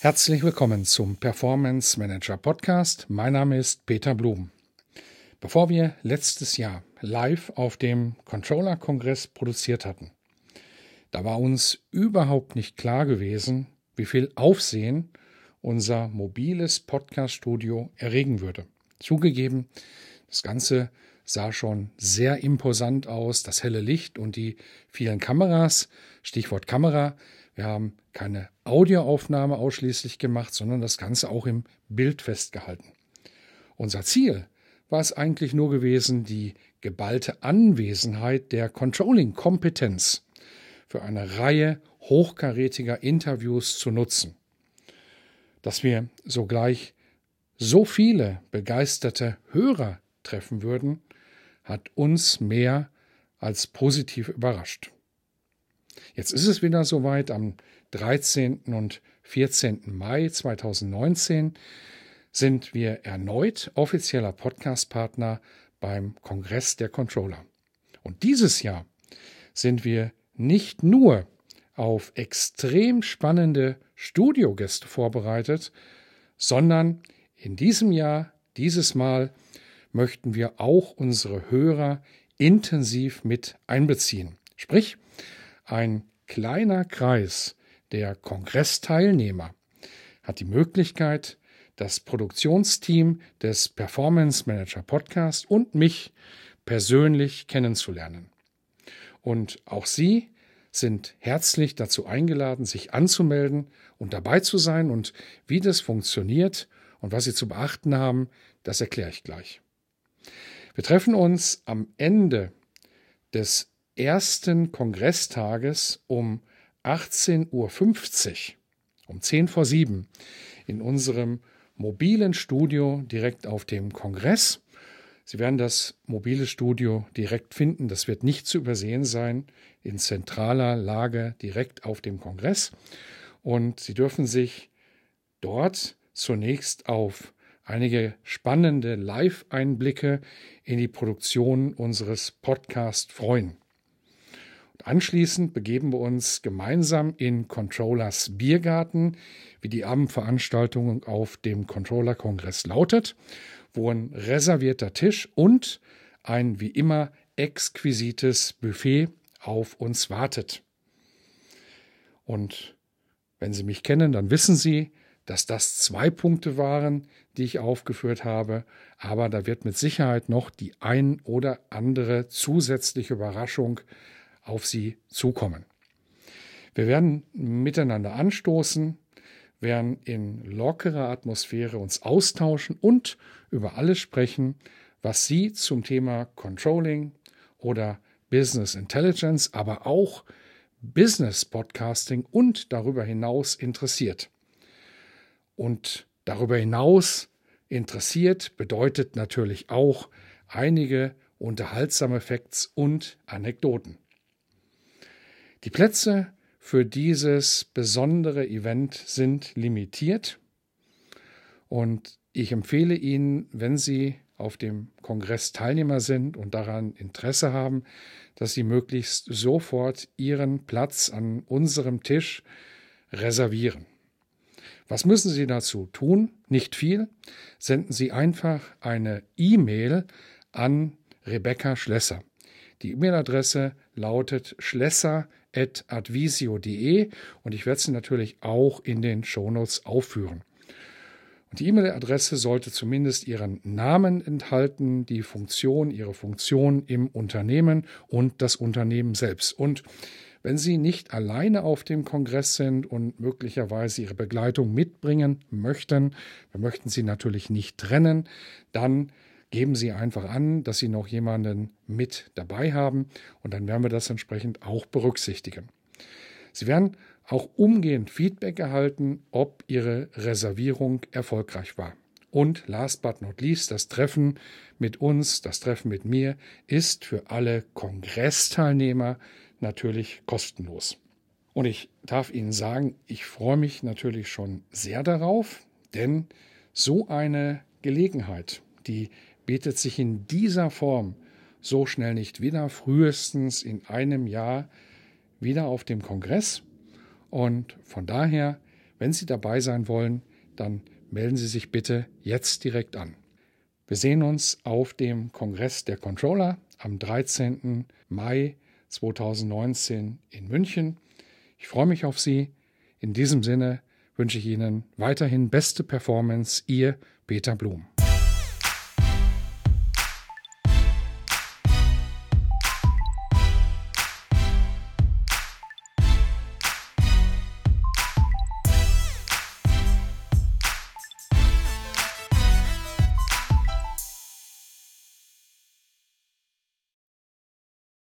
Herzlich willkommen zum Performance Manager Podcast. Mein Name ist Peter Blum. Bevor wir letztes Jahr live auf dem Controller-Kongress produziert hatten, da war uns überhaupt nicht klar gewesen, wie viel Aufsehen unser mobiles Podcast-Studio erregen würde. Zugegeben, das Ganze sah schon sehr imposant aus, das helle Licht und die vielen Kameras, Stichwort Kamera, wir haben keine Audioaufnahme ausschließlich gemacht, sondern das Ganze auch im Bild festgehalten. Unser Ziel war es eigentlich nur gewesen, die geballte Anwesenheit der Controlling-Kompetenz für eine Reihe hochkarätiger Interviews zu nutzen. Dass wir sogleich so viele begeisterte Hörer treffen würden, hat uns mehr als positiv überrascht. Jetzt ist es wieder soweit. Am 13. und 14. Mai 2019 sind wir erneut offizieller Podcast-Partner beim Kongress der Controller. Und dieses Jahr sind wir nicht nur auf extrem spannende Studiogäste vorbereitet, sondern in diesem Jahr, dieses Mal, möchten wir auch unsere Hörer intensiv mit einbeziehen. Sprich, ein kleiner Kreis der Kongressteilnehmer hat die Möglichkeit, das Produktionsteam des Performance Manager Podcast und mich persönlich kennenzulernen. Und auch Sie sind herzlich dazu eingeladen, sich anzumelden und dabei zu sein. Und wie das funktioniert und was Sie zu beachten haben, das erkläre ich gleich. Wir treffen uns am Ende des ersten Kongresstages um 18.50 Uhr, um 10 vor 7, in unserem mobilen Studio direkt auf dem Kongress. Sie werden das mobile Studio direkt finden. Das wird nicht zu übersehen sein, in zentraler Lage direkt auf dem Kongress. Und Sie dürfen sich dort zunächst auf einige spannende Live-Einblicke in die Produktion unseres Podcasts freuen. Anschließend begeben wir uns gemeinsam in Controllers Biergarten, wie die Abendveranstaltung auf dem Controller-Kongress lautet, wo ein reservierter Tisch und ein wie immer exquisites Buffet auf uns wartet. Und wenn Sie mich kennen, dann wissen Sie, dass das zwei Punkte waren, die ich aufgeführt habe, aber da wird mit Sicherheit noch die ein oder andere zusätzliche Überraschung auf Sie zukommen. Wir werden miteinander anstoßen, werden in lockerer Atmosphäre uns austauschen und über alles sprechen, was Sie zum Thema Controlling oder Business Intelligence, aber auch Business Podcasting und darüber hinaus interessiert. Und darüber hinaus interessiert bedeutet natürlich auch einige unterhaltsame Facts und Anekdoten. Die Plätze für dieses besondere Event sind limitiert und ich empfehle Ihnen, wenn Sie auf dem Kongress Teilnehmer sind und daran Interesse haben, dass Sie möglichst sofort Ihren Platz an unserem Tisch reservieren. Was müssen Sie dazu tun? Nicht viel. Senden Sie einfach eine E-Mail an Rebecca Schlesser. Die E-Mail-Adresse lautet schlesser.advisio.de und ich werde sie natürlich auch in den Shownotes aufführen. Und die E-Mail-Adresse sollte zumindest Ihren Namen enthalten, die Funktion, Ihre Funktion im Unternehmen und das Unternehmen selbst. Und wenn Sie nicht alleine auf dem Kongress sind und möglicherweise Ihre Begleitung mitbringen möchten, wir möchten Sie natürlich nicht trennen, dann geben Sie einfach an, dass Sie noch jemanden mit dabei haben und dann werden wir das entsprechend auch berücksichtigen. Sie werden auch umgehend Feedback erhalten, ob Ihre Reservierung erfolgreich war. Und last but not least, das Treffen mit uns, das Treffen mit mir ist für alle Kongressteilnehmer natürlich kostenlos. Und ich darf Ihnen sagen, ich freue mich natürlich schon sehr darauf, denn so eine Gelegenheit, die bietet sich in dieser Form so schnell nicht wieder, frühestens in einem Jahr wieder auf dem Kongress. Und von daher, wenn Sie dabei sein wollen, dann melden Sie sich bitte jetzt direkt an. Wir sehen uns auf dem Kongress der Controller am 13. Mai 2019 in München. Ich freue mich auf Sie. In diesem Sinne wünsche ich Ihnen weiterhin beste Performance. Ihr Peter Blum.